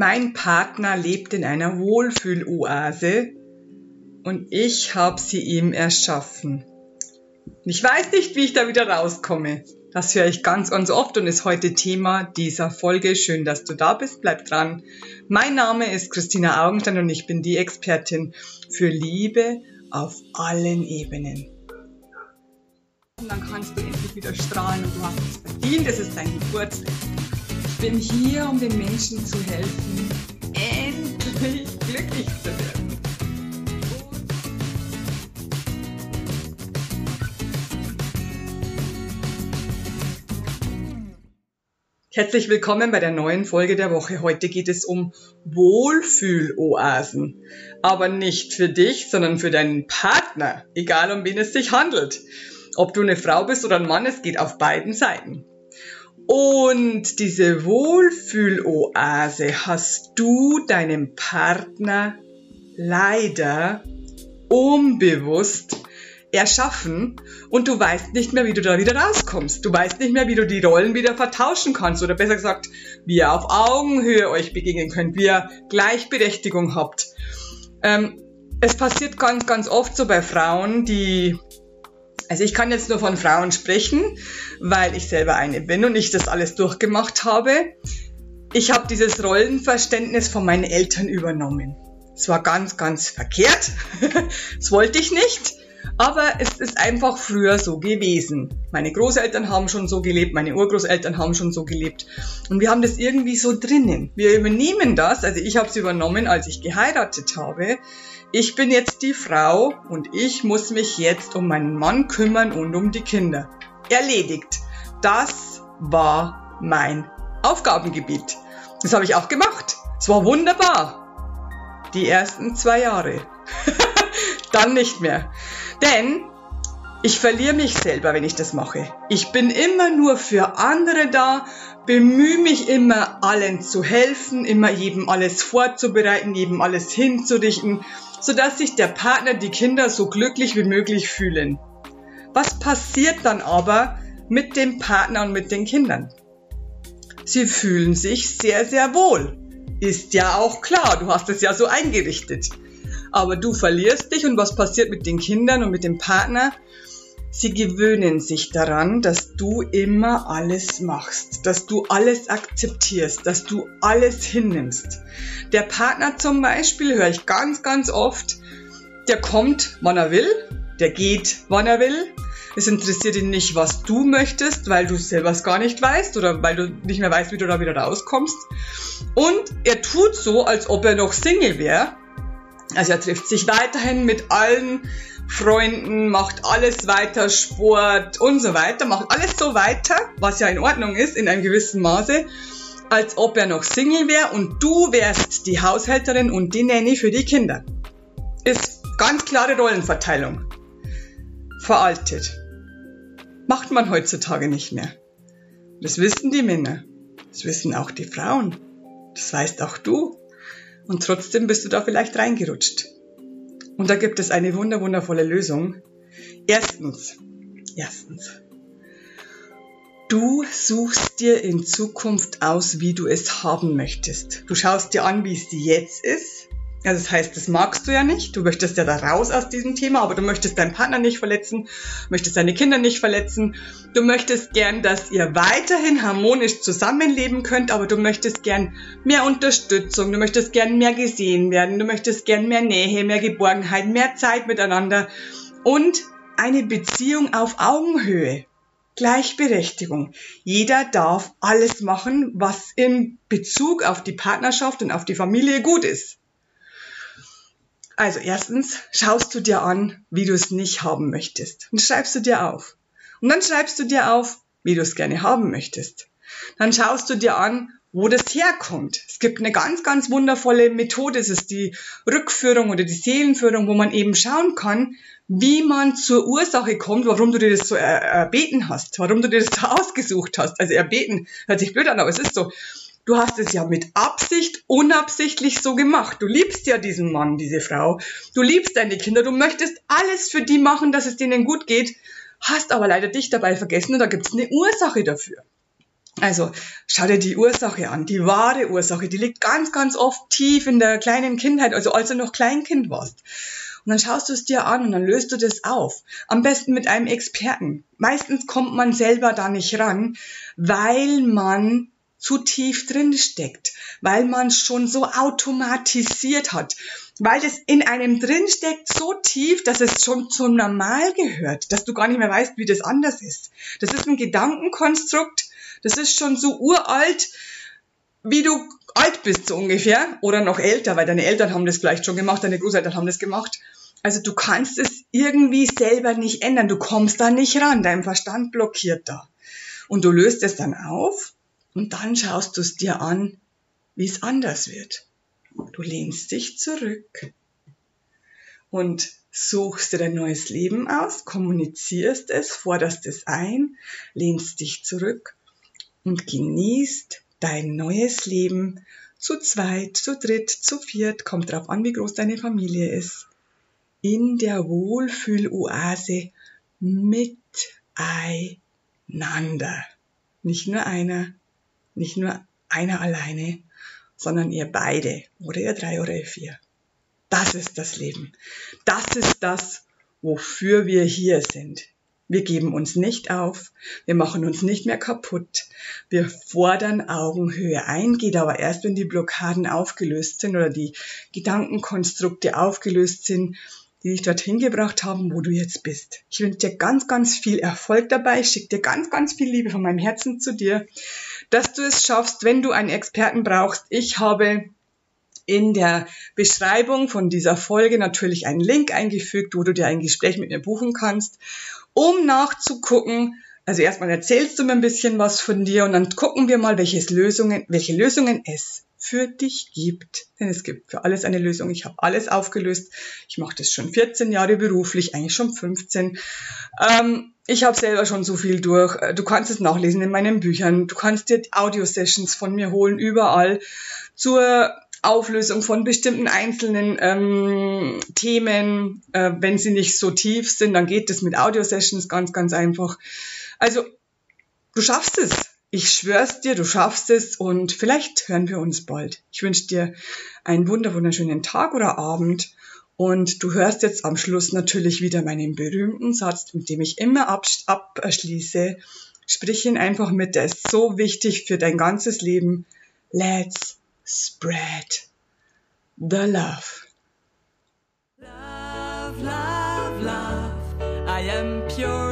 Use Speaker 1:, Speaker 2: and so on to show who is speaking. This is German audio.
Speaker 1: Mein Partner lebt in einer Wohlfühloase und ich habe sie ihm erschaffen. Ich weiß nicht, wie ich da wieder rauskomme. Das höre ich ganz, ganz oft und ist heute Thema dieser Folge. Schön, dass du da bist. Bleib dran. Mein Name ist Christina Augenstein und ich bin die Expertin für Liebe auf allen Ebenen. Und dann kannst du endlich wieder strahlen und du hast es verdient. Es ist dein Geburtstag. Ich bin hier, um den Menschen zu helfen, endlich glücklich zu werden. Herzlich willkommen bei der neuen Folge der Woche. Heute geht es um Wohlfühloasen. Aber nicht für dich, sondern für deinen Partner, egal um wen es sich handelt. Ob du eine Frau bist oder ein Mann, es geht auf beiden Seiten. Und diese Wohlfühloase hast du deinem Partner leider unbewusst erschaffen und du weißt nicht mehr, wie du da wieder rauskommst. Du weißt nicht mehr, wie du die Rollen wieder vertauschen kannst oder besser gesagt, wie ihr auf Augenhöhe euch begegnen könnt, wie ihr Gleichberechtigung habt. Ähm, es passiert ganz, ganz oft so bei Frauen, die also ich kann jetzt nur von Frauen sprechen, weil ich selber eine bin und ich das alles durchgemacht habe. Ich habe dieses Rollenverständnis von meinen Eltern übernommen. Es war ganz, ganz verkehrt. das wollte ich nicht. Aber es ist einfach früher so gewesen. Meine Großeltern haben schon so gelebt, meine Urgroßeltern haben schon so gelebt. Und wir haben das irgendwie so drinnen. Wir übernehmen das, also ich habe es übernommen, als ich geheiratet habe. Ich bin jetzt die Frau und ich muss mich jetzt um meinen Mann kümmern und um die Kinder. Erledigt. Das war mein Aufgabengebiet. Das habe ich auch gemacht. Es war wunderbar. Die ersten zwei Jahre. Dann nicht mehr. Denn ich verliere mich selber, wenn ich das mache. Ich bin immer nur für andere da, bemühe mich immer, allen zu helfen, immer jedem alles vorzubereiten, jedem alles hinzurichten, sodass sich der Partner, die Kinder so glücklich wie möglich fühlen. Was passiert dann aber mit dem Partner und mit den Kindern? Sie fühlen sich sehr, sehr wohl. Ist ja auch klar, du hast es ja so eingerichtet aber du verlierst dich und was passiert mit den Kindern und mit dem Partner? Sie gewöhnen sich daran, dass du immer alles machst, dass du alles akzeptierst, dass du alles hinnimmst. Der Partner zum Beispiel höre ich ganz, ganz oft, der kommt, wann er will, der geht, wann er will. Es interessiert ihn nicht, was du möchtest, weil du selber es gar nicht weißt oder weil du nicht mehr weißt, wie du da wieder rauskommst. Und er tut so, als ob er noch Single wäre also er trifft sich weiterhin mit allen Freunden, macht alles weiter, Sport und so weiter, macht alles so weiter, was ja in Ordnung ist in einem gewissen Maße, als ob er noch Single wäre und du wärst die Haushälterin und die Nanny für die Kinder. Ist ganz klare Rollenverteilung. Veraltet. Macht man heutzutage nicht mehr. Das wissen die Männer. Das wissen auch die Frauen. Das weißt auch du. Und trotzdem bist du da vielleicht reingerutscht. Und da gibt es eine wunder wundervolle Lösung. Erstens, erstens, du suchst dir in Zukunft aus, wie du es haben möchtest. Du schaust dir an, wie es jetzt ist also das heißt, das magst du ja nicht. Du möchtest ja da raus aus diesem Thema, aber du möchtest deinen Partner nicht verletzen, möchtest deine Kinder nicht verletzen. Du möchtest gern, dass ihr weiterhin harmonisch zusammenleben könnt, aber du möchtest gern mehr Unterstützung, du möchtest gern mehr gesehen werden, du möchtest gern mehr Nähe, mehr Geborgenheit, mehr Zeit miteinander und eine Beziehung auf Augenhöhe. Gleichberechtigung. Jeder darf alles machen, was in Bezug auf die Partnerschaft und auf die Familie gut ist. Also erstens schaust du dir an, wie du es nicht haben möchtest. Und schreibst du dir auf. Und dann schreibst du dir auf, wie du es gerne haben möchtest. Dann schaust du dir an, wo das herkommt. Es gibt eine ganz, ganz wundervolle Methode. Es ist die Rückführung oder die Seelenführung, wo man eben schauen kann, wie man zur Ursache kommt, warum du dir das so erbeten hast, warum du dir das so ausgesucht hast. Also erbeten hört sich blöd an, aber es ist so. Du hast es ja mit Absicht, unabsichtlich so gemacht. Du liebst ja diesen Mann, diese Frau. Du liebst deine Kinder. Du möchtest alles für die machen, dass es denen gut geht. Hast aber leider dich dabei vergessen und da gibt es eine Ursache dafür. Also schau dir die Ursache an, die wahre Ursache, die liegt ganz, ganz oft tief in der kleinen Kindheit, also als du noch Kleinkind warst. Und dann schaust du es dir an und dann löst du das auf. Am besten mit einem Experten. Meistens kommt man selber da nicht ran, weil man zu tief drin steckt, weil man schon so automatisiert hat, weil es in einem drin steckt so tief, dass es schon zum Normal gehört, dass du gar nicht mehr weißt, wie das anders ist. Das ist ein Gedankenkonstrukt, das ist schon so uralt, wie du alt bist so ungefähr oder noch älter, weil deine Eltern haben das vielleicht schon gemacht, deine Großeltern haben das gemacht. Also du kannst es irgendwie selber nicht ändern, du kommst da nicht ran, dein Verstand blockiert da. Und du löst es dann auf und dann schaust du es dir an, wie es anders wird. Du lehnst dich zurück und suchst dir dein neues Leben aus, kommunizierst es, forderst es ein, lehnst dich zurück und genießt dein neues Leben zu zweit, zu dritt, zu viert, kommt drauf an, wie groß deine Familie ist, in der Wohlfühloase miteinander. Nicht nur einer, nicht nur einer alleine, sondern ihr beide oder ihr drei oder ihr vier. Das ist das Leben. Das ist das, wofür wir hier sind. Wir geben uns nicht auf, wir machen uns nicht mehr kaputt, wir fordern Augenhöhe ein, geht aber erst, wenn die Blockaden aufgelöst sind oder die Gedankenkonstrukte aufgelöst sind, die dich dorthin gebracht haben, wo du jetzt bist. Ich wünsche dir ganz, ganz viel Erfolg dabei, ich schicke dir ganz, ganz viel Liebe von meinem Herzen zu dir, dass du es schaffst, wenn du einen Experten brauchst. Ich habe in der Beschreibung von dieser Folge natürlich einen Link eingefügt, wo du dir ein Gespräch mit mir buchen kannst um nachzugucken, also erstmal erzählst du mir ein bisschen was von dir und dann gucken wir mal, welche Lösungen, welche Lösungen es für dich gibt. Denn es gibt für alles eine Lösung. Ich habe alles aufgelöst. Ich mache das schon 14 Jahre beruflich, eigentlich schon 15. Ähm, ich habe selber schon so viel durch. Du kannst es nachlesen in meinen Büchern. Du kannst dir Audio-Sessions von mir holen, überall. Zur Auflösung von bestimmten einzelnen ähm, Themen. Äh, wenn sie nicht so tief sind, dann geht das mit Audio-Sessions ganz, ganz einfach. Also, du schaffst es. Ich schwör's dir, du schaffst es und vielleicht hören wir uns bald. Ich wünsche dir einen wunder wunderschönen Tag oder Abend und du hörst jetzt am Schluss natürlich wieder meinen berühmten Satz, mit dem ich immer abschließe. Sprich ihn einfach mit, der ist so wichtig für dein ganzes Leben. Let's spread the love.
Speaker 2: Love, love, love. I am pure